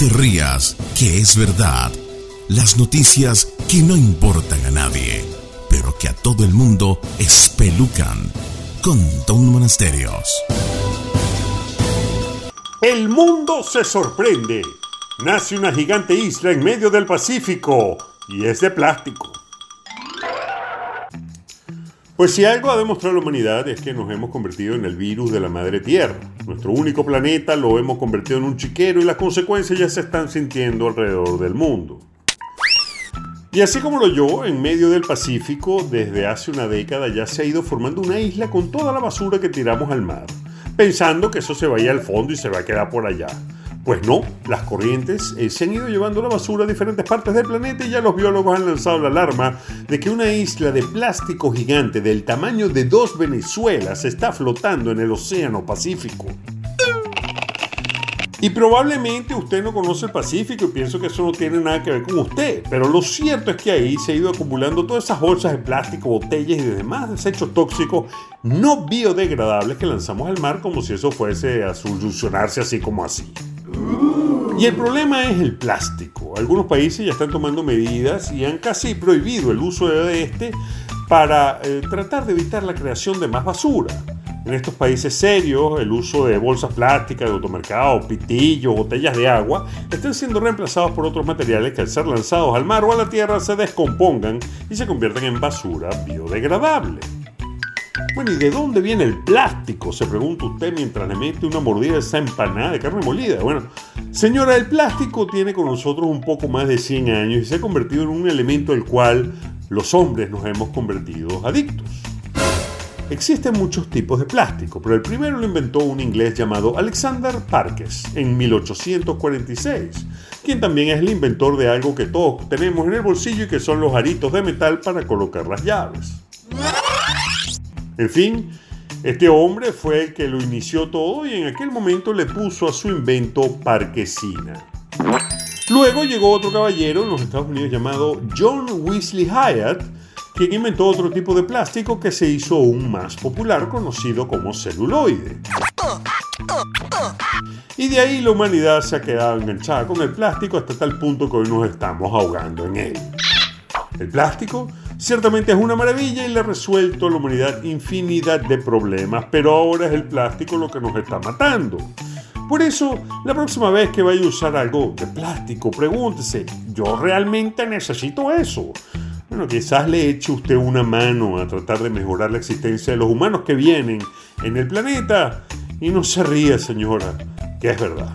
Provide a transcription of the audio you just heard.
te rías, que es verdad. Las noticias que no importan a nadie, pero que a todo el mundo espelucan. Con Don Monasterios. El mundo se sorprende. Nace una gigante isla en medio del Pacífico y es de plástico. Pues si algo ha demostrado la humanidad es que nos hemos convertido en el virus de la madre tierra. Nuestro único planeta lo hemos convertido en un chiquero y las consecuencias ya se están sintiendo alrededor del mundo. Y así como lo yo, en medio del Pacífico, desde hace una década ya se ha ido formando una isla con toda la basura que tiramos al mar, pensando que eso se vaya al fondo y se va a quedar por allá. Pues no, las corrientes eh, se han ido llevando la basura a diferentes partes del planeta y ya los biólogos han lanzado la alarma de que una isla de plástico gigante del tamaño de dos Venezuelas está flotando en el Océano Pacífico. Y probablemente usted no conoce el Pacífico y pienso que eso no tiene nada que ver con usted, pero lo cierto es que ahí se ha ido acumulando todas esas bolsas de plástico, botellas y demás desechos tóxicos no biodegradables que lanzamos al mar como si eso fuese a solucionarse así como así. Y el problema es el plástico. Algunos países ya están tomando medidas y han casi prohibido el uso de este para eh, tratar de evitar la creación de más basura. En estos países serios, el uso de bolsas plásticas de automercado, pitillos, botellas de agua, están siendo reemplazados por otros materiales que al ser lanzados al mar o a la tierra se descompongan y se convierten en basura biodegradable. Bueno, ¿y de dónde viene el plástico? Se pregunta usted mientras le mete una mordida a esa empanada de carne molida. Bueno, señora, el plástico tiene con nosotros un poco más de 100 años y se ha convertido en un elemento al cual los hombres nos hemos convertido adictos. Existen muchos tipos de plástico, pero el primero lo inventó un inglés llamado Alexander Parkes en 1846, quien también es el inventor de algo que todos tenemos en el bolsillo y que son los aritos de metal para colocar las llaves. En fin, este hombre fue el que lo inició todo y en aquel momento le puso a su invento Parquesina. Luego llegó otro caballero en los Estados Unidos llamado John Wesley Hyatt, quien inventó otro tipo de plástico que se hizo aún más popular, conocido como celuloide. Y de ahí la humanidad se ha quedado enganchada con el plástico hasta tal punto que hoy nos estamos ahogando en él. El plástico Ciertamente es una maravilla y le ha resuelto a la humanidad infinidad de problemas, pero ahora es el plástico lo que nos está matando. Por eso, la próxima vez que vaya a usar algo de plástico, pregúntese, ¿yo realmente necesito eso? Bueno, quizás le eche usted una mano a tratar de mejorar la existencia de los humanos que vienen en el planeta. Y no se ría, señora, que es verdad.